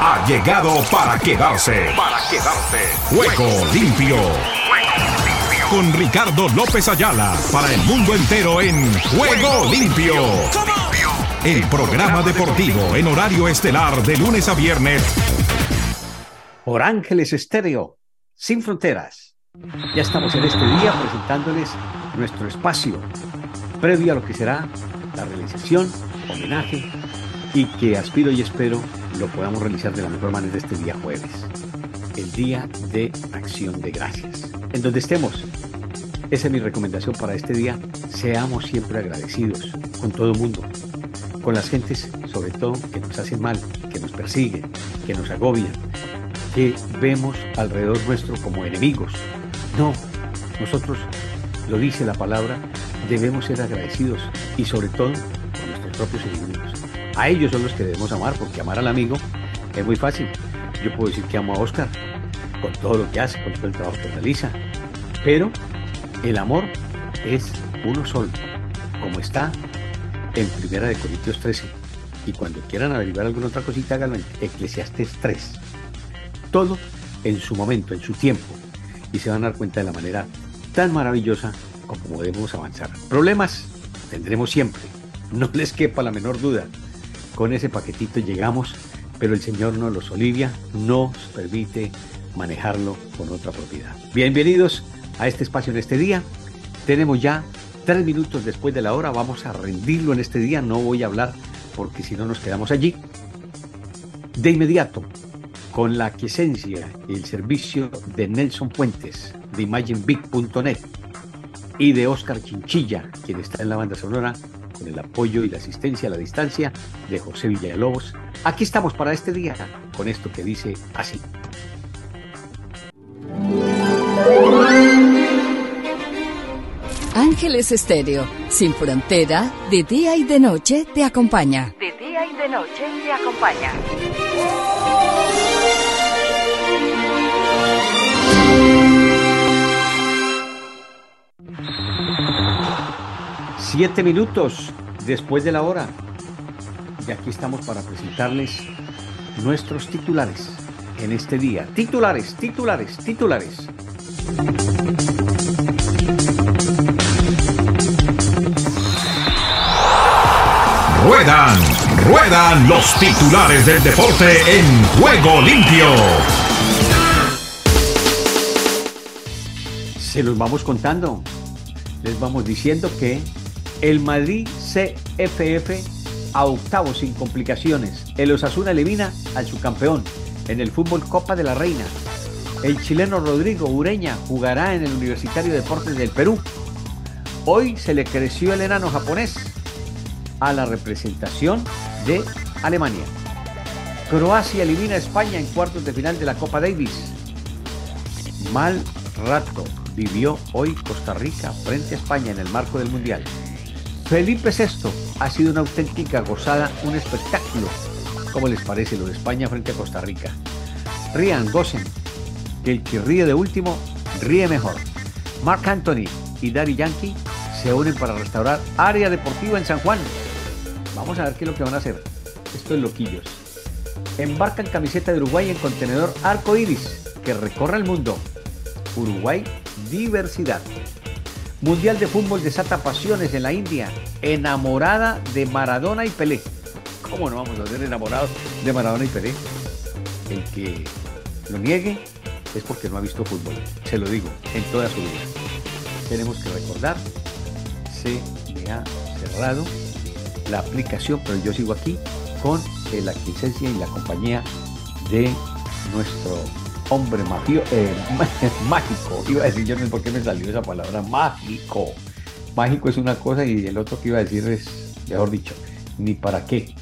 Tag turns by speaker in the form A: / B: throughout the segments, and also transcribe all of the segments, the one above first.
A: Ha llegado para quedarse. Para quedarse. Juego limpio. Con Ricardo López Ayala para el mundo entero en Juego limpio. El programa deportivo en horario estelar de lunes a viernes.
B: Por Ángeles Estéreo, sin fronteras. Ya estamos en este día presentándoles nuestro espacio previo a lo que será la realización, homenaje y que aspiro y espero lo podamos realizar de la mejor manera este día jueves, el día de acción de gracias. En donde estemos, esa es mi recomendación para este día, seamos siempre agradecidos con todo el mundo, con las gentes sobre todo que nos hacen mal, que nos persiguen, que nos agobian, que vemos alrededor nuestro como enemigos. No, nosotros, lo dice la palabra, debemos ser agradecidos y sobre todo con nuestros propios enemigos. A ellos son los que debemos amar, porque amar al amigo es muy fácil. Yo puedo decir que amo a Oscar con todo lo que hace, con todo el trabajo que realiza. Pero el amor es uno solo, como está en Primera de Corintios 13. Y cuando quieran averiguar alguna otra cosita, háganlo en Eclesiastes 3. Todo en su momento, en su tiempo. Y se van a dar cuenta de la manera tan maravillosa como debemos avanzar. Problemas tendremos siempre, no les quepa la menor duda. Con ese paquetito llegamos, pero el Señor nos los olivia, nos permite manejarlo con otra propiedad. Bienvenidos a este espacio en este día. Tenemos ya tres minutos después de la hora, vamos a rendirlo en este día, no voy a hablar porque si no nos quedamos allí. De inmediato, con la quiesencia y el servicio de Nelson Puentes de ImagineBig.net y de Oscar Chinchilla, quien está en la banda sonora con el apoyo y la asistencia a la distancia de José Villalobos. Aquí estamos para este día con esto que dice así.
C: Ángeles Estéreo, sin frontera, de día y de noche te acompaña.
D: De día y de noche te acompaña.
B: Siete minutos después de la hora. Y aquí estamos para presentarles nuestros titulares en este día. Titulares, titulares, titulares.
A: Ruedan, ruedan los titulares del deporte en Juego Limpio.
B: Se los vamos contando. Les vamos diciendo que el Madrid CFF a octavo sin complicaciones. El Osasuna elimina al subcampeón en el Fútbol Copa de la Reina. El chileno Rodrigo Ureña jugará en el Universitario de Deportes del Perú. Hoy se le creció el enano japonés a la representación de Alemania. Croacia elimina a España en cuartos de final de la Copa Davis. Mal rato vivió hoy Costa Rica frente a España en el marco del Mundial. Felipe VI ha sido una auténtica gozada, un espectáculo. ¿Cómo les parece lo de España frente a Costa Rica? Rían, gocen, que el que ríe de último, ríe mejor. Mark Anthony y Daddy Yankee se unen para restaurar área deportiva en San Juan. Vamos a ver qué es lo que van a hacer. Esto es loquillos. Embarcan camiseta de Uruguay en contenedor arco iris que recorre el mundo. Uruguay, diversidad. Mundial de Fútbol desata pasiones en la India. Enamorada de Maradona y Pelé. ¿Cómo no vamos a ser enamorados de Maradona y Pelé? El que lo niegue es porque no ha visto fútbol. Se lo digo, en toda su vida. Tenemos que recordar, se me ha cerrado la aplicación, pero yo sigo aquí con la licencia y la compañía de nuestro hombre mafio, eh, mágico. Iba a decir, yo no sé por qué me salió esa palabra, mágico. Mágico es una cosa y el otro que iba a decir es, mejor dicho, ni para qué.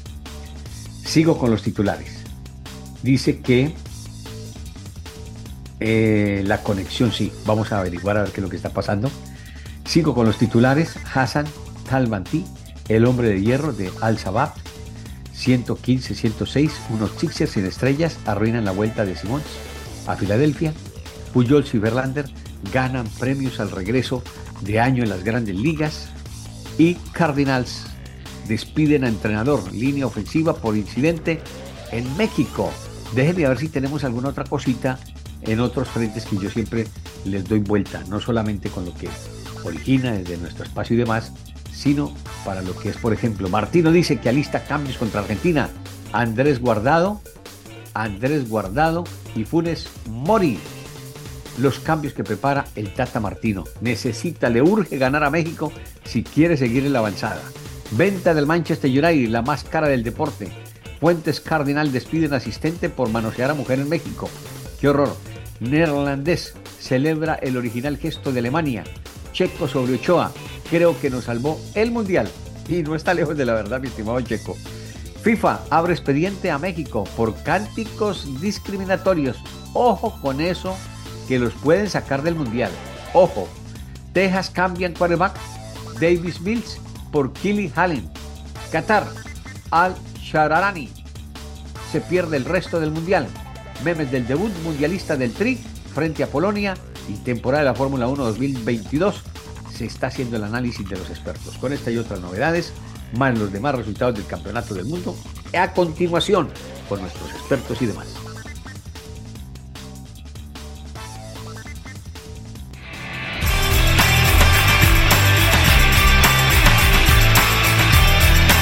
B: Sigo con los titulares. Dice que eh, la conexión, sí, vamos a averiguar a ver qué es lo que está pasando. Sigo con los titulares. Hassan Talbanti, el hombre de hierro de Al-Shabaab, 115-106, unos Sixers sin estrellas arruinan la vuelta de Simons a Filadelfia. Pujols y Verlander ganan premios al regreso de año en las grandes ligas. Y Cardinals despiden a entrenador, línea ofensiva por incidente en México. Déjenme a ver si tenemos alguna otra cosita en otros frentes que yo siempre les doy vuelta, no solamente con lo que origina desde nuestro espacio y demás, sino para lo que es, por ejemplo, Martino dice que alista cambios contra Argentina. Andrés Guardado, Andrés Guardado y Funes Mori. Los cambios que prepara el Tata Martino. Necesita, le urge ganar a México si quiere seguir en la avanzada. Venta del Manchester United, la más cara del deporte. Fuentes Cardinal despiden asistente por manosear a mujer en México. ¡Qué horror! Neerlandés celebra el original gesto de Alemania. Checo sobre Ochoa. Creo que nos salvó el Mundial. Y no está lejos de la verdad, mi estimado Checo. FIFA abre expediente a México por cánticos discriminatorios. Ojo con eso, que los pueden sacar del Mundial. Ojo. Texas cambian quarterback Davis Mills por Killy Hallen. Qatar, Al Shararani. Se pierde el resto del Mundial. Memes del debut mundialista del Tri frente a Polonia y temporada de la Fórmula 1 2022. Se está haciendo el análisis de los expertos. Con esta y otras novedades, más los demás resultados del Campeonato del Mundo, a continuación con nuestros expertos y demás.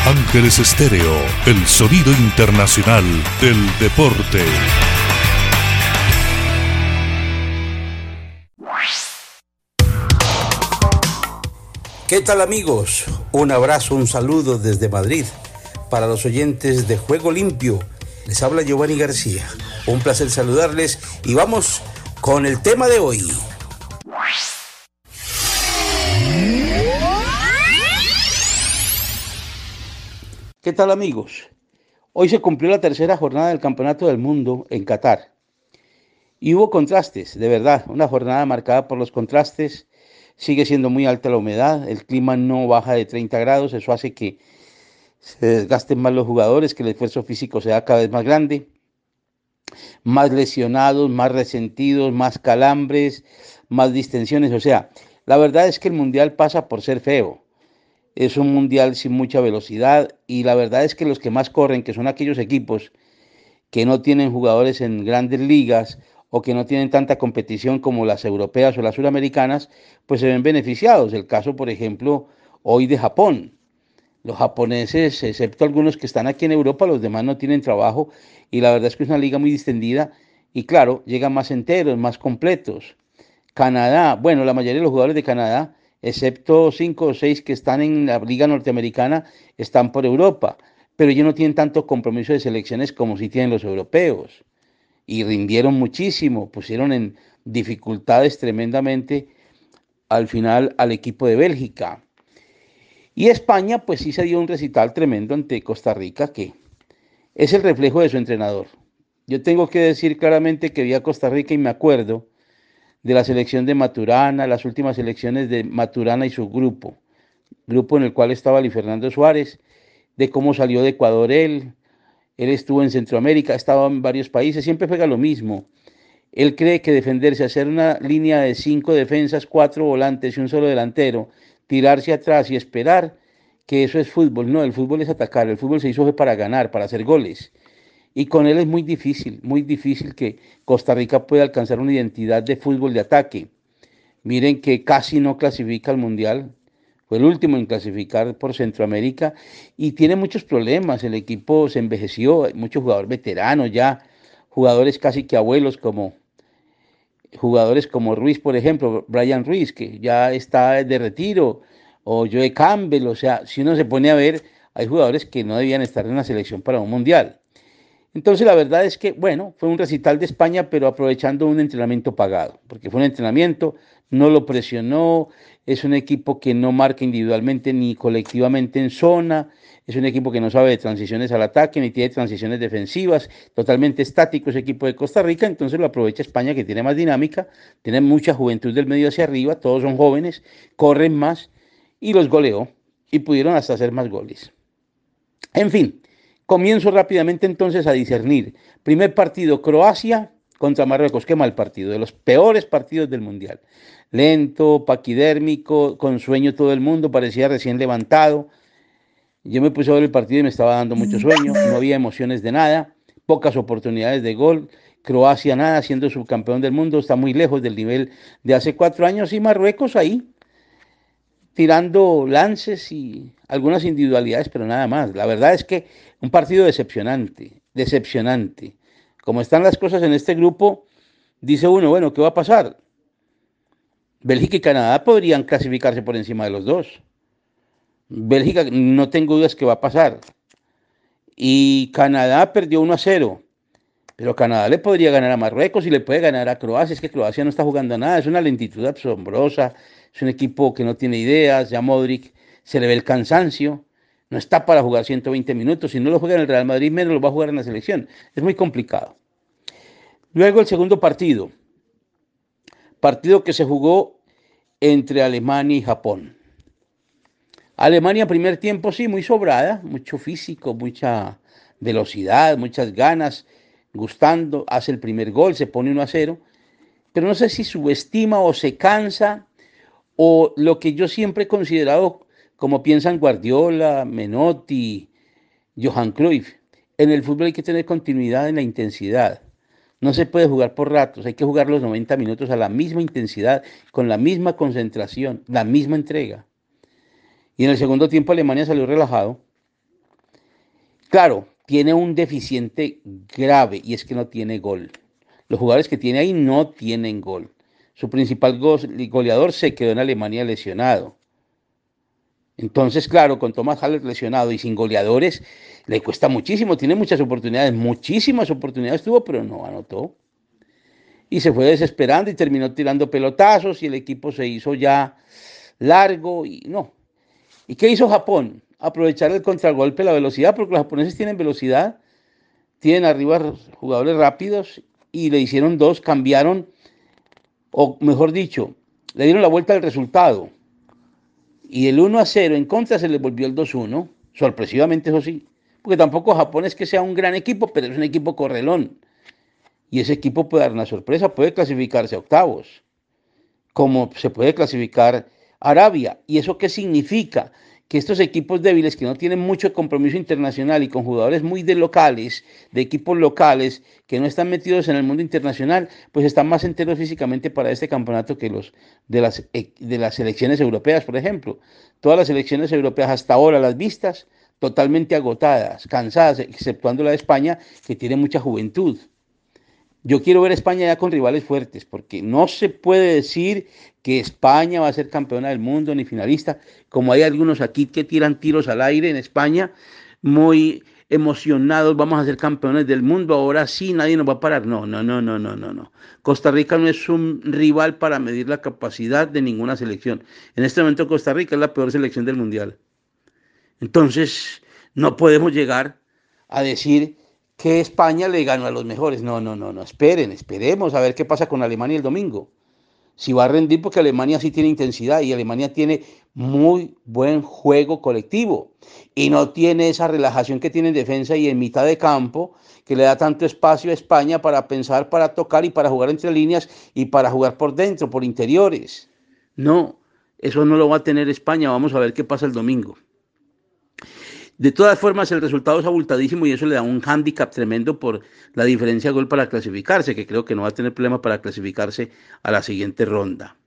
A: Ángeles Estéreo, el sonido internacional del deporte.
E: ¿Qué tal amigos? Un abrazo, un saludo desde Madrid para los oyentes de Juego Limpio. Les habla Giovanni García. Un placer saludarles y vamos con el tema de hoy. ¿Qué tal amigos? Hoy se cumplió la tercera jornada del Campeonato del Mundo en Qatar. Y hubo contrastes, de verdad, una jornada marcada por los contrastes sigue siendo muy alta la humedad, el clima no baja de 30 grados, eso hace que se desgasten más los jugadores, que el esfuerzo físico sea cada vez más grande, más lesionados, más resentidos, más calambres, más distensiones, o sea, la verdad es que el mundial pasa por ser feo. Es un mundial sin mucha velocidad y la verdad es que los que más corren, que son aquellos equipos que no tienen jugadores en grandes ligas o que no tienen tanta competición como las europeas o las suramericanas, pues se ven beneficiados. El caso, por ejemplo, hoy de Japón. Los japoneses, excepto algunos que están aquí en Europa, los demás no tienen trabajo y la verdad es que es una liga muy distendida y claro, llegan más enteros, más completos. Canadá, bueno, la mayoría de los jugadores de Canadá, excepto cinco o seis que están en la liga norteamericana, están por Europa, pero ellos no tienen tanto compromiso de selecciones como si tienen los europeos y rindieron muchísimo, pusieron en dificultades tremendamente al final al equipo de Bélgica. Y España pues sí se dio un recital tremendo ante Costa Rica que es el reflejo de su entrenador. Yo tengo que decir claramente que vi a Costa Rica y me acuerdo de la selección de Maturana, las últimas elecciones de Maturana y su grupo, grupo en el cual estaba Luis Fernando Suárez, de cómo salió de Ecuador él, él estuvo en Centroamérica, estaba en varios países, siempre juega lo mismo. Él cree que defenderse, hacer una línea de cinco defensas, cuatro volantes y un solo delantero, tirarse atrás y esperar, que eso es fútbol. No, el fútbol es atacar, el fútbol se hizo para ganar, para hacer goles. Y con él es muy difícil, muy difícil que Costa Rica pueda alcanzar una identidad de fútbol de ataque. Miren que casi no clasifica al Mundial, el último en clasificar por Centroamérica y tiene muchos problemas. El equipo se envejeció, muchos jugadores veteranos ya, jugadores casi que abuelos como jugadores como Ruiz, por ejemplo, Brian Ruiz, que ya está de retiro, o Joe Campbell, o sea, si uno se pone a ver, hay jugadores que no debían estar en la selección para un mundial. Entonces la verdad es que, bueno, fue un recital de España, pero aprovechando un entrenamiento pagado, porque fue un entrenamiento, no lo presionó, es un equipo que no marca individualmente ni colectivamente en zona, es un equipo que no sabe de transiciones al ataque ni tiene transiciones defensivas, totalmente estático ese equipo de Costa Rica, entonces lo aprovecha España que tiene más dinámica, tiene mucha juventud del medio hacia arriba, todos son jóvenes, corren más y los goleó y pudieron hasta hacer más goles. En fin, comienzo rápidamente entonces a discernir. Primer partido, Croacia contra Marruecos, qué mal partido, de los peores partidos del Mundial lento, paquidérmico, con sueño todo el mundo, parecía recién levantado. Yo me puse a ver el partido y me estaba dando mucho sueño, no había emociones de nada, pocas oportunidades de gol. Croacia nada, siendo subcampeón del mundo, está muy lejos del nivel de hace cuatro años y Marruecos ahí, tirando lances y algunas individualidades, pero nada más. La verdad es que un partido decepcionante, decepcionante. Como están las cosas en este grupo, dice uno, bueno, ¿qué va a pasar? Bélgica y Canadá podrían clasificarse por encima de los dos. Bélgica, no tengo dudas que va a pasar. Y Canadá perdió 1 a 0. Pero Canadá le podría ganar a Marruecos y le puede ganar a Croacia. Es que Croacia no está jugando nada. Es una lentitud asombrosa. Es un equipo que no tiene ideas. Ya Modric se le ve el cansancio. No está para jugar 120 minutos. Si no lo juega en el Real Madrid, menos lo va a jugar en la selección. Es muy complicado. Luego el segundo partido. Partido que se jugó entre Alemania y Japón. Alemania, primer tiempo, sí, muy sobrada, mucho físico, mucha velocidad, muchas ganas, gustando, hace el primer gol, se pone 1 a 0, pero no sé si subestima o se cansa o lo que yo siempre he considerado como piensan Guardiola, Menotti, Johan Cruyff. En el fútbol hay que tener continuidad en la intensidad. No se puede jugar por ratos, hay que jugar los 90 minutos a la misma intensidad, con la misma concentración, la misma entrega. Y en el segundo tiempo Alemania salió relajado. Claro, tiene un deficiente grave y es que no tiene gol. Los jugadores que tiene ahí no tienen gol. Su principal goleador se quedó en Alemania lesionado. Entonces, claro, con Thomas Haller lesionado y sin goleadores, le cuesta muchísimo. Tiene muchas oportunidades, muchísimas oportunidades tuvo, pero no anotó. Y se fue desesperando y terminó tirando pelotazos y el equipo se hizo ya largo y no, ¿Y qué hizo Japón? Aprovechar el contragolpe, la velocidad, porque los japoneses tienen velocidad, tienen arriba jugadores rápidos y le hicieron dos, cambiaron, o mejor dicho, le dieron la vuelta al resultado. Y el 1 a 0 en contra se le volvió el 2-1, sorpresivamente eso sí, porque tampoco Japón es que sea un gran equipo, pero es un equipo correlón. Y ese equipo puede dar una sorpresa, puede clasificarse a octavos, como se puede clasificar Arabia. ¿Y eso qué significa? Que estos equipos débiles que no tienen mucho compromiso internacional y con jugadores muy de locales, de equipos locales, que no están metidos en el mundo internacional, pues están más enteros físicamente para este campeonato que los de las, eh, de las selecciones europeas, por ejemplo. Todas las selecciones europeas hasta ahora las vistas, totalmente agotadas, cansadas, exceptuando la de España, que tiene mucha juventud. Yo quiero ver a España ya con rivales fuertes, porque no se puede decir que España va a ser campeona del mundo ni finalista, como hay algunos aquí que tiran tiros al aire en España, muy emocionados, vamos a ser campeones del mundo, ahora sí nadie nos va a parar. No, no, no, no, no, no, no. Costa Rica no es un rival para medir la capacidad de ninguna selección. En este momento Costa Rica es la peor selección del mundial. Entonces, no podemos llegar a decir que España le ganó a los mejores. No, no, no, no, esperen, esperemos a ver qué pasa con Alemania el domingo. Si va a rendir porque Alemania sí tiene intensidad y Alemania tiene muy buen juego colectivo y no tiene esa relajación que tiene en defensa y en mitad de campo que le da tanto espacio a España para pensar, para tocar y para jugar entre líneas y para jugar por dentro, por interiores. No, eso no lo va a tener España. Vamos a ver qué pasa el domingo. De todas formas, el resultado es abultadísimo y eso le da un hándicap tremendo por la diferencia de gol para clasificarse, que creo que no va a tener problema para clasificarse a la siguiente ronda.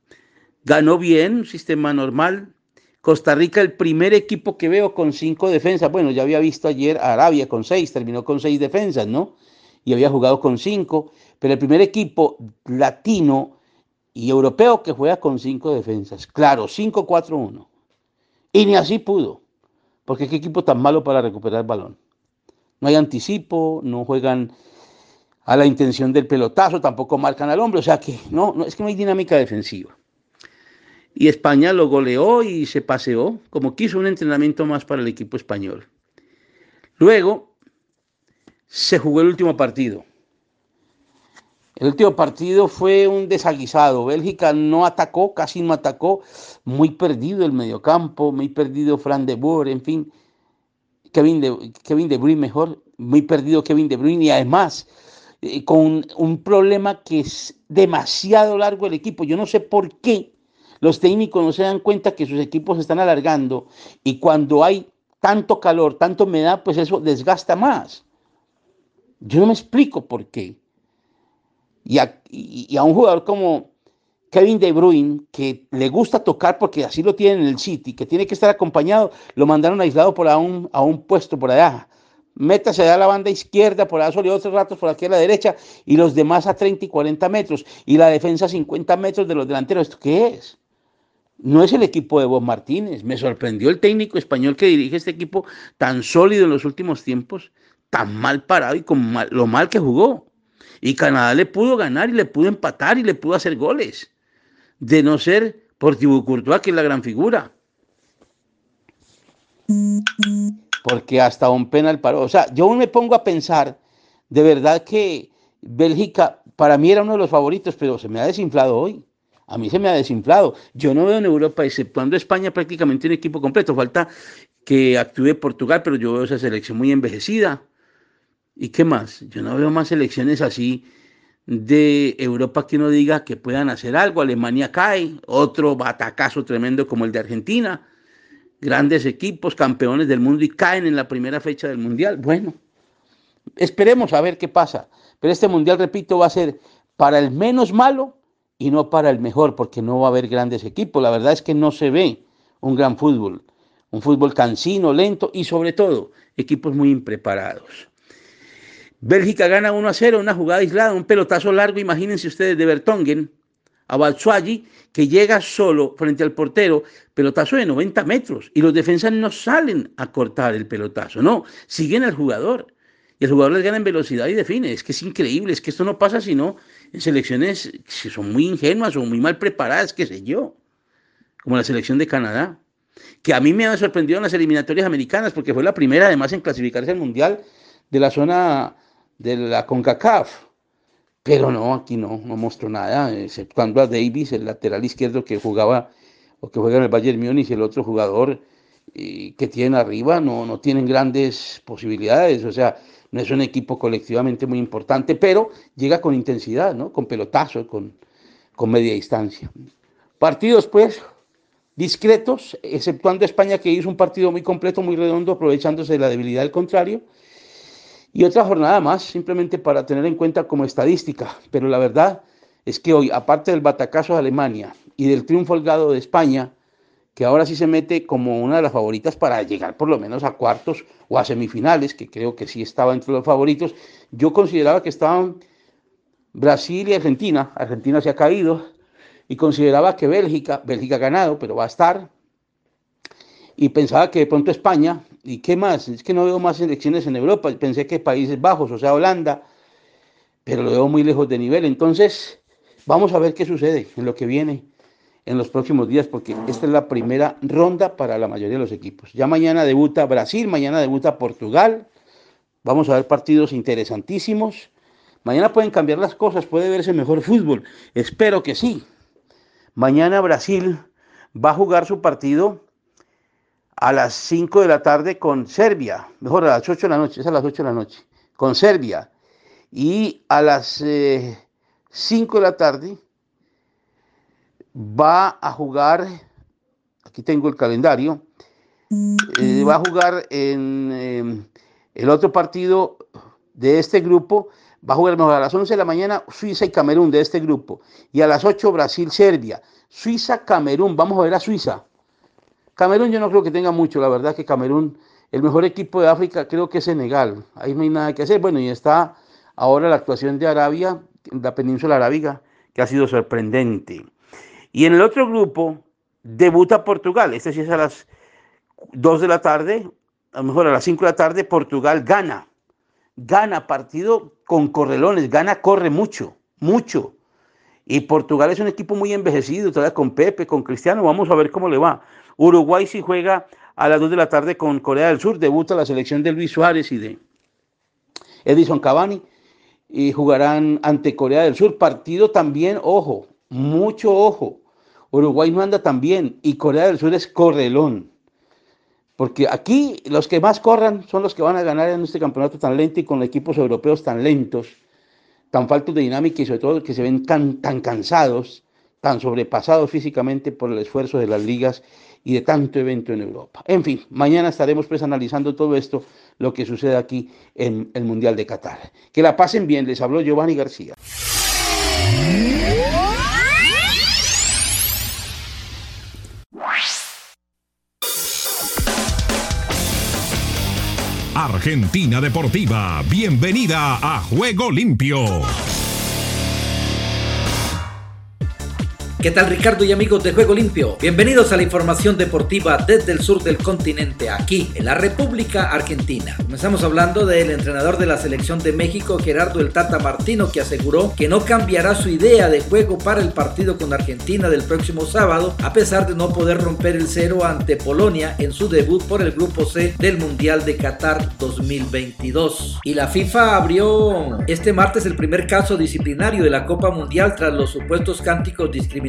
E: Ganó bien, un sistema normal. Costa Rica, el primer equipo que veo con cinco defensas. Bueno, ya había visto ayer a Arabia con seis, terminó con seis defensas, ¿no? Y había jugado con cinco, pero el primer equipo latino y europeo que juega con cinco defensas. Claro, 5-4-1. Y ni así pudo. Porque qué equipo tan malo para recuperar el balón. No hay anticipo, no juegan a la intención del pelotazo, tampoco marcan al hombre, o sea que no, no es que no hay dinámica defensiva. Y España lo goleó y se paseó, como quiso un entrenamiento más para el equipo español. Luego se jugó el último partido. El último partido fue un desaguisado. Bélgica no atacó, casi no atacó. Muy perdido el mediocampo, muy perdido Fran de Boer, en fin. Kevin de, Kevin de Bruyne mejor, muy perdido Kevin de Bruyne y además eh, con un problema que es demasiado largo el equipo. Yo no sé por qué los técnicos no se dan cuenta que sus equipos se están alargando y cuando hay tanto calor, tanta humedad, pues eso desgasta más. Yo no me explico por qué. Y a, un jugador como Kevin De Bruyne, que le gusta tocar porque así lo tiene en el City, que tiene que estar acompañado, lo mandaron aislado por a un, a un puesto por allá. Métase allá a la banda izquierda, por allá solo y otros ratos por aquí a la derecha, y los demás a 30 y 40 metros, y la defensa a 50 metros de los delanteros. ¿Esto qué es? No es el equipo de Bob Martínez. Me sorprendió el técnico español que dirige este equipo tan sólido en los últimos tiempos, tan mal parado y con lo mal que jugó. Y Canadá le pudo ganar y le pudo empatar y le pudo hacer goles de no ser por Thibaut Courtois, que es la gran figura. Porque hasta un penal paró. O sea, yo me pongo a pensar, de verdad que Bélgica para mí era uno de los favoritos, pero se me ha desinflado hoy. A mí se me ha desinflado. Yo no veo en Europa, exceptuando España, prácticamente un equipo completo. Falta que actúe Portugal, pero yo veo esa selección muy envejecida. ¿Y qué más? Yo no veo más selecciones así de Europa que uno diga que puedan hacer algo. Alemania cae, otro batacazo tremendo como el de Argentina. Grandes equipos, campeones del mundo y caen en la primera fecha del mundial. Bueno, esperemos a ver qué pasa. Pero este mundial, repito, va a ser para el menos malo y no para el mejor, porque no va a haber grandes equipos. La verdad es que no se ve un gran fútbol. Un fútbol cansino, lento y sobre todo equipos muy impreparados. Bélgica gana 1 a 0, una jugada aislada, un pelotazo largo, imagínense ustedes, de Bertongen a Balsuagi, que llega solo frente al portero, pelotazo de 90 metros, y los defensas no salen a cortar el pelotazo, no, siguen al jugador. Y el jugador les gana en velocidad y define. Es que es increíble, es que esto no pasa sino en selecciones que son muy ingenuas o muy mal preparadas, qué sé yo, como la selección de Canadá, que a mí me ha sorprendido en las eliminatorias americanas, porque fue la primera además en clasificarse al Mundial de la zona de la CONCACAF. Pero no, aquí no, no mostró nada, exceptuando a Davis, el lateral izquierdo que jugaba o que juega en el Bayern Múnich el otro jugador que tienen arriba, no, no tienen grandes posibilidades. O sea, no es un equipo colectivamente muy importante, pero llega con intensidad, ¿no? Con pelotazo, con, con media distancia. Partidos, pues, discretos, exceptuando España, que hizo un partido muy completo, muy redondo, aprovechándose de la debilidad del contrario. Y otra jornada más, simplemente para tener en cuenta como estadística. Pero la verdad es que hoy, aparte del batacazo de Alemania y del triunfo holgado de España, que ahora sí se mete como una de las favoritas para llegar por lo menos a cuartos o a semifinales, que creo que sí estaba entre los favoritos, yo consideraba que estaban Brasil y Argentina, Argentina se ha caído, y consideraba que Bélgica, Bélgica ha ganado, pero va a estar, y pensaba que de pronto España, ¿y qué más? Es que no veo más elecciones en Europa, pensé que Países Bajos, o sea, Holanda, pero lo veo muy lejos de nivel, entonces vamos a ver qué sucede en lo que viene en los próximos días, porque esta es la primera ronda para la mayoría de los equipos. Ya mañana debuta Brasil, mañana debuta Portugal, vamos a ver partidos interesantísimos. Mañana pueden cambiar las cosas, puede verse mejor fútbol, espero que sí. Mañana Brasil va a jugar su partido a las 5 de la tarde con Serbia, mejor a las 8 de la noche, es a las 8 de la noche, con Serbia. Y a las 5 eh, de la tarde va a jugar, aquí tengo el calendario, eh, va a jugar en em, el otro partido de este grupo, va a jugar mejor a las 11 de la mañana Suiza y Camerún de este grupo, y a las 8 Brasil-Serbia. Suiza-Camerún, vamos a ver a Suiza. Camerún yo no creo que tenga mucho, la verdad que Camerún, el mejor equipo de África creo que es Senegal, ahí no hay nada que hacer. Bueno, y está ahora la actuación de Arabia, la península arábiga, que ha sido sorprendente. Y en el otro grupo debuta Portugal, este sí es a las 2 de la tarde, a lo mejor a las 5 de la tarde, Portugal gana. Gana partido con correlones, gana, corre mucho, mucho. Y Portugal es un equipo muy envejecido, todavía con Pepe, con Cristiano, vamos a ver cómo le va. Uruguay sí juega a las 2 de la tarde con Corea del Sur, debuta la selección de Luis Suárez y de Edison Cavani y jugarán ante Corea del Sur. Partido también, ojo, mucho ojo. Uruguay no anda tan bien y Corea del Sur es correlón. Porque aquí los que más corran son los que van a ganar en este campeonato tan lento y con equipos europeos tan lentos, tan faltos de dinámica y sobre todo que se ven tan, tan cansados tan sobrepasados físicamente por el esfuerzo de las ligas y de tanto evento en Europa. En fin, mañana estaremos pues analizando todo esto, lo que sucede aquí en el Mundial de Qatar. Que la pasen bien, les habló Giovanni García.
A: Argentina Deportiva, bienvenida a Juego Limpio.
F: ¿Qué tal Ricardo y amigos de Juego Limpio? Bienvenidos a la información deportiva desde el sur del continente, aquí en la República Argentina. Comenzamos hablando del entrenador de la selección de México, Gerardo El Tata Martino, que aseguró que no cambiará su idea de juego para el partido con Argentina del próximo sábado, a pesar de no poder romper el cero ante Polonia en su debut por el Grupo C del Mundial de Qatar 2022. Y la FIFA abrió este martes el primer caso disciplinario de la Copa Mundial tras los supuestos cánticos discriminatorios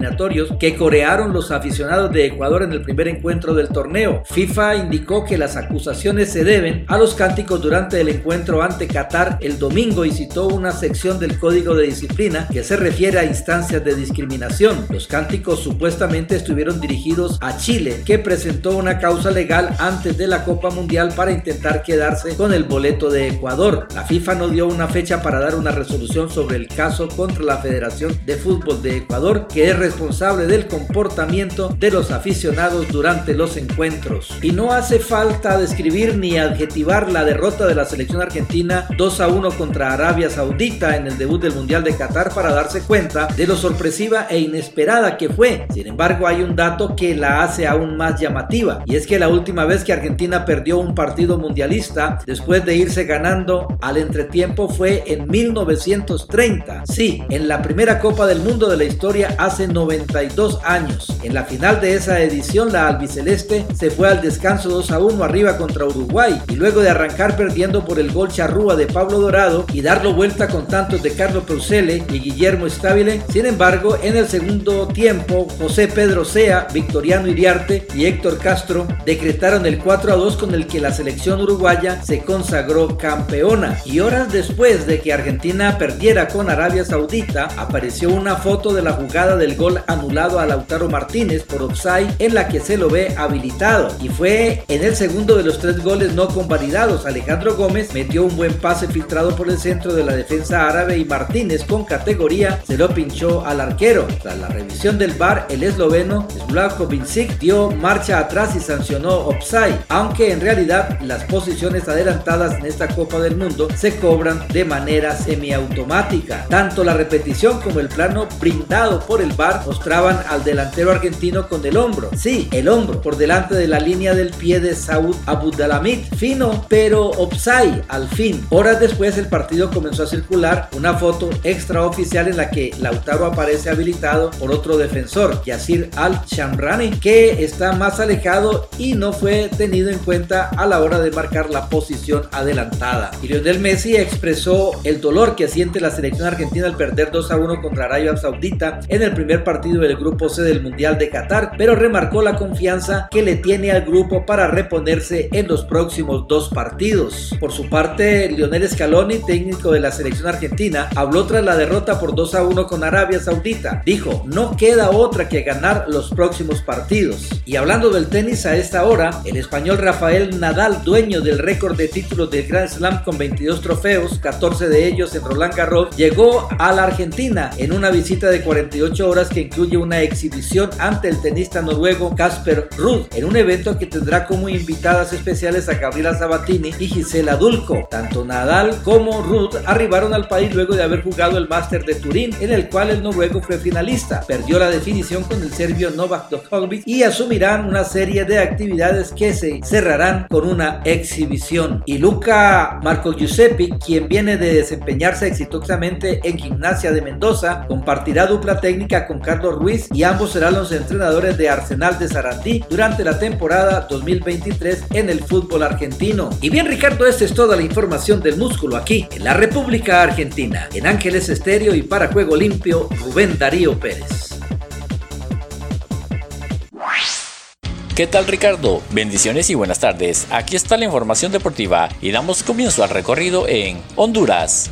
F: que corearon los aficionados de Ecuador en el primer encuentro del torneo. FIFA indicó que las acusaciones se deben a los cánticos durante el encuentro ante Qatar el domingo y citó una sección del Código de Disciplina que se refiere a instancias de discriminación. Los cánticos supuestamente estuvieron dirigidos a Chile, que presentó una causa legal antes de la Copa Mundial para intentar quedarse con el boleto de Ecuador. La FIFA no dio una fecha para dar una resolución sobre el caso contra la Federación de Fútbol de Ecuador, que es responsable del comportamiento de los aficionados durante los encuentros. Y no hace falta describir ni adjetivar la derrota de la selección argentina 2 a 1 contra Arabia Saudita en el debut del Mundial de Qatar para darse cuenta de lo sorpresiva e inesperada que fue. Sin embargo, hay un dato que la hace aún más llamativa y es que la última vez que Argentina perdió un partido mundialista después de irse ganando al entretiempo fue en 1930. Sí, en la primera Copa del Mundo de la historia hace 92 años. En la final de esa edición, la albiceleste se fue al descanso 2 a 1 arriba contra Uruguay y luego de arrancar perdiendo por el gol charrúa de Pablo Dorado y darlo vuelta con tantos de Carlos Peusele y Guillermo Estabile, sin embargo, en el segundo tiempo, José Pedro Sea, Victoriano Iriarte y Héctor Castro decretaron el 4 a 2 con el que la selección uruguaya se consagró campeona. Y horas después de que Argentina perdiera con Arabia Saudita, apareció una foto de la jugada del gol anulado a Lautaro Martínez por offside en la que se lo ve habilitado y fue en el segundo de los tres goles no convalidados. Alejandro Gómez metió un buen pase filtrado por el centro de la defensa árabe y Martínez con categoría se lo pinchó al arquero. Tras la revisión del VAR, el esloveno Slavko Vincic dio marcha atrás y sancionó offside, aunque en realidad las posiciones adelantadas en esta Copa del Mundo se cobran de manera semiautomática. Tanto la repetición como el plano brindado por el VAR mostraban al delantero argentino con el hombro. Sí, el hombro, por delante de la línea del pie de Saud Abudlamid. Fino, pero offside al fin. Horas después el partido comenzó a circular una foto extraoficial en la que Lautaro aparece habilitado por otro defensor, Yasir Al-Shamrani, que está más alejado y no fue tenido en cuenta a la hora de marcar la posición adelantada. Y Lionel Messi expresó el dolor que siente la selección argentina al perder 2 a 1 contra Arabia Saudita en el primer partido del grupo C del Mundial de Qatar, pero remarcó la confianza que le tiene al grupo para reponerse en los próximos dos partidos. Por su parte, Lionel Scaloni, técnico de la selección argentina, habló tras la derrota por 2 a 1 con Arabia Saudita. Dijo, no queda otra que ganar los próximos partidos. Y hablando del tenis a esta hora, el español Rafael Nadal, dueño del récord de títulos del Grand Slam con 22 trofeos, 14 de ellos en Roland Garros, llegó a la Argentina en una visita de 48 horas que incluye una exhibición ante el tenista noruego Casper Ruud en un evento que tendrá como invitadas especiales a Gabriela Sabatini y Gisela Dulco. Tanto Nadal como Ruud arribaron al país luego de haber jugado el Máster de Turín, en el cual el noruego fue finalista. Perdió la definición con el serbio Novak Djokovic y asumirán una serie de actividades que se cerrarán con una exhibición. Y Luca Marco Giuseppe, quien viene de desempeñarse exitosamente en Gimnasia de Mendoza, compartirá dupla técnica con Carlos Ruiz y ambos serán los entrenadores de Arsenal de Sarandí durante la temporada 2023 en el fútbol argentino. Y bien Ricardo, esta es toda la información del músculo aquí en la República Argentina. En Ángeles Estéreo y para Juego Limpio, Rubén Darío Pérez.
G: ¿Qué tal Ricardo? Bendiciones y buenas tardes. Aquí está la información deportiva y damos comienzo al recorrido en Honduras.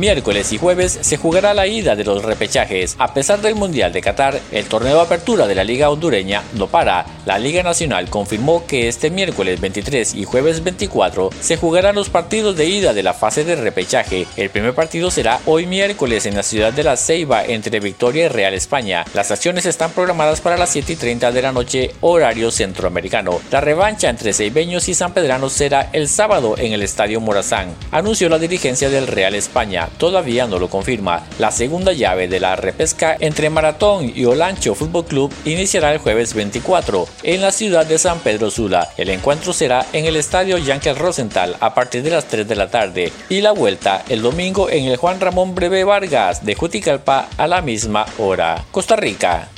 G: Miércoles y jueves se jugará la ida de los repechajes. A pesar del Mundial de Qatar, el torneo de apertura de la Liga Hondureña no para. La Liga Nacional confirmó que este miércoles 23 y jueves 24 se jugarán los partidos de ida de la fase de repechaje. El primer partido será hoy miércoles en la ciudad de La Ceiba entre Victoria y Real España. Las acciones están programadas para las 7 y 30 de la noche, horario centroamericano. La revancha entre ceibeños y sanpedranos será el sábado en el Estadio Morazán, anunció la dirigencia del Real España todavía no lo confirma. La segunda llave de la repesca entre Maratón y Olancho Fútbol Club iniciará el jueves 24 en la ciudad de San Pedro Sula. El encuentro será en el estadio Yankel Rosenthal a partir de las 3 de la tarde y la vuelta el domingo en el Juan Ramón Breve Vargas de Juticalpa a la misma hora. Costa Rica.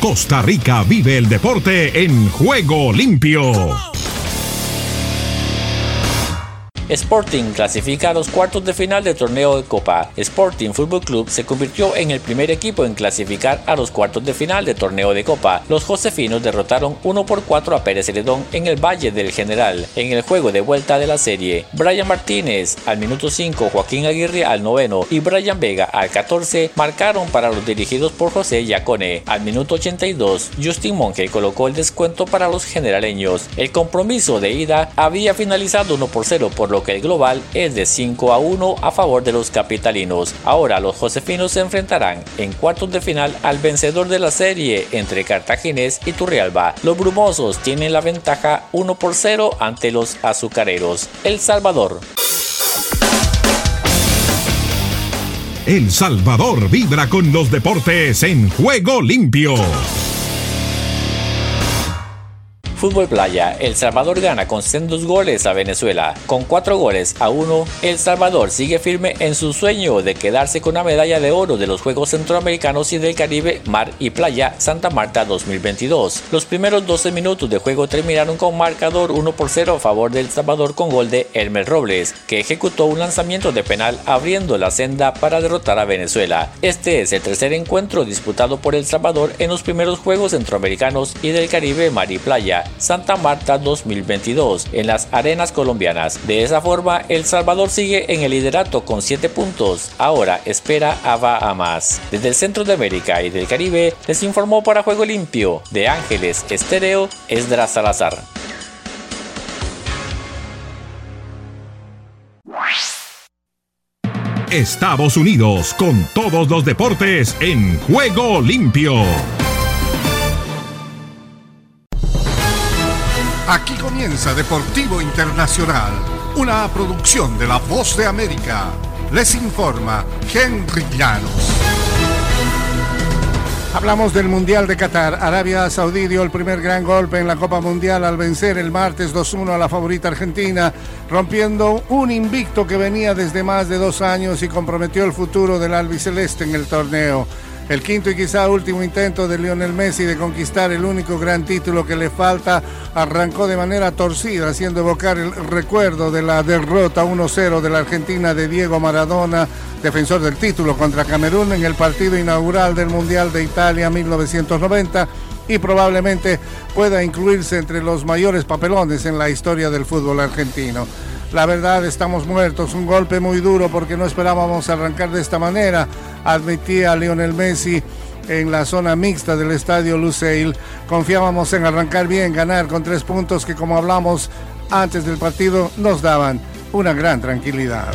A: Costa Rica vive el deporte en juego limpio.
G: Sporting clasifica a los cuartos de final del torneo de Copa. Sporting Fútbol Club se convirtió en el primer equipo en clasificar a los cuartos de final del torneo de Copa. Los josefinos derrotaron 1 por 4 a Pérez Celedón en el Valle del General en el juego de vuelta de la serie. Brian Martínez al minuto 5, Joaquín Aguirre al noveno y Brian Vega al 14 marcaron para los dirigidos por José Yacone. Al minuto 82, Justin Monge colocó el descuento para los generaleños. El compromiso de ida había finalizado 1 por 0 por lo que el global es de 5 a 1 a favor de los capitalinos. Ahora los josefinos se enfrentarán en cuartos de final al vencedor de la serie entre Cartaginés y Turrialba. Los brumosos tienen la ventaja 1 por 0 ante los azucareros. El Salvador.
A: El Salvador vibra con los deportes en juego limpio.
G: Fútbol Playa, El Salvador gana con sendos goles a Venezuela. Con cuatro goles a uno, El Salvador sigue firme en su sueño de quedarse con la medalla de oro de los Juegos Centroamericanos y del Caribe Mar y Playa Santa Marta 2022. Los primeros 12 minutos de juego terminaron con marcador 1 por 0 a favor del Salvador con gol de Elmer Robles, que ejecutó un lanzamiento de penal abriendo la senda para derrotar a Venezuela. Este es el tercer encuentro disputado por El Salvador en los primeros Juegos Centroamericanos y del Caribe Mar y Playa Santa Marta 2022 en las arenas colombianas. De esa forma, El Salvador sigue en el liderato con 7 puntos. Ahora espera a Bahamas. Desde el centro de América y del Caribe les informó para Juego Limpio de Ángeles Estéreo Esdras Salazar.
A: Estados Unidos con todos los deportes en juego limpio.
H: Aquí comienza Deportivo Internacional, una producción de La Voz de América. Les informa Henry Llanos. Hablamos del Mundial de Qatar. Arabia Saudí dio el primer gran golpe en la Copa Mundial al vencer el martes 2-1 a la favorita Argentina, rompiendo un invicto que venía desde más de dos años y comprometió el futuro del albiceleste en el torneo. El quinto y quizá último intento de Lionel Messi de conquistar el único gran título que le falta arrancó de manera torcida, haciendo evocar el recuerdo de la derrota 1-0 de la Argentina de Diego Maradona, defensor del título contra Camerún en el partido inaugural del Mundial de Italia 1990 y probablemente pueda incluirse entre los mayores papelones en la historia del fútbol argentino. La verdad, estamos muertos. Un golpe muy duro porque no esperábamos arrancar de esta manera, admitía Lionel Messi en la zona mixta del estadio Luceil. Confiábamos en arrancar bien, ganar con tres puntos que, como hablamos antes del partido, nos daban una gran tranquilidad.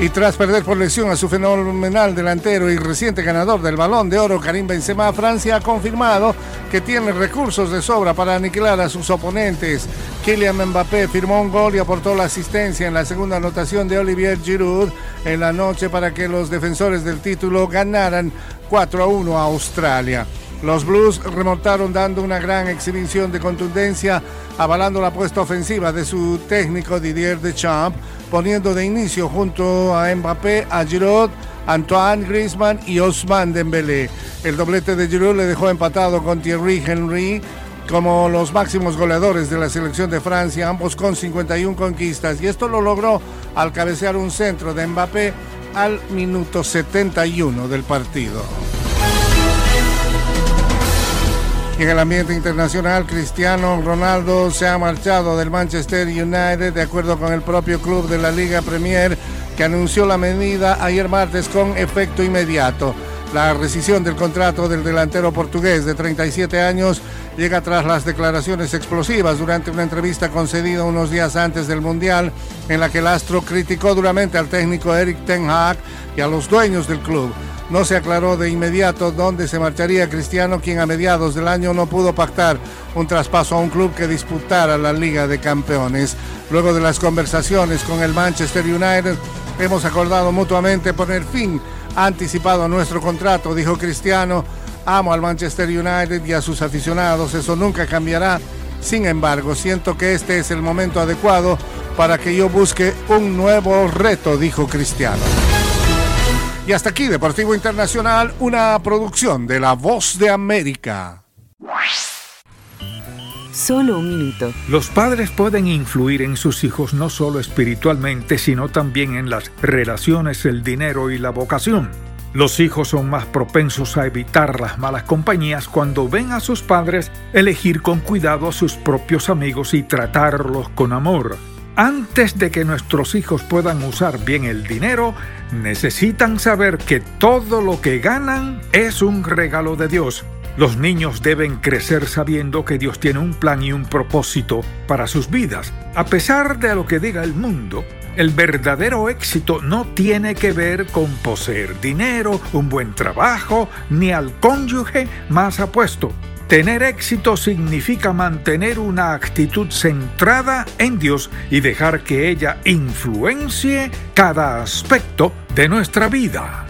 H: Y tras perder por lesión a su fenomenal delantero y reciente ganador del Balón de Oro, Karim Benzema, Francia ha confirmado que tiene recursos de sobra para aniquilar a sus oponentes. Kylian Mbappé firmó un gol y aportó la asistencia en la segunda anotación de Olivier Giroud en la noche para que los defensores del título ganaran 4 a 1 a Australia. Los Blues remontaron dando una gran exhibición de contundencia, avalando la apuesta ofensiva de su técnico Didier Deschamps, poniendo de inicio junto a Mbappé, a Giroud, Antoine Griezmann y Osman Dembélé. El doblete de Giroud le dejó empatado con Thierry Henry como los máximos goleadores de la selección de Francia, ambos con 51 conquistas, y esto lo logró al cabecear un centro de Mbappé al minuto 71 del partido. en el ambiente internacional, Cristiano Ronaldo se ha marchado del Manchester United de acuerdo con el propio club de la Liga Premier que anunció la medida ayer martes con efecto inmediato. La rescisión del contrato del delantero portugués de 37 años llega tras las declaraciones explosivas durante una entrevista concedida unos días antes del Mundial en la que el astro criticó duramente al técnico Eric Ten Hag y a los dueños del club. No se aclaró de inmediato dónde se marcharía Cristiano, quien a mediados del año no pudo pactar un traspaso a un club que disputara la Liga de Campeones. Luego de las conversaciones con el Manchester United, hemos acordado mutuamente poner fin anticipado a nuestro contrato, dijo Cristiano. Amo al Manchester United y a sus aficionados, eso nunca cambiará. Sin embargo, siento que este es el momento adecuado para que yo busque un nuevo reto, dijo Cristiano. Y hasta aquí, Deportivo Internacional, una producción de La Voz de América.
I: Solo un minuto.
J: Los padres pueden influir en sus hijos no solo espiritualmente, sino también en las relaciones, el dinero y la vocación. Los hijos son más propensos a evitar las malas compañías cuando ven a sus padres elegir con cuidado a sus propios amigos y tratarlos con amor. Antes de que nuestros hijos puedan usar bien el dinero, necesitan saber que todo lo que ganan es un regalo de Dios. Los niños deben crecer sabiendo que Dios tiene un plan y un propósito para sus vidas. A pesar de lo que diga el mundo, el verdadero éxito no tiene que ver con poseer dinero, un buen trabajo, ni al cónyuge más apuesto. Tener éxito significa mantener una actitud centrada en Dios y dejar que ella influencie cada aspecto de nuestra vida.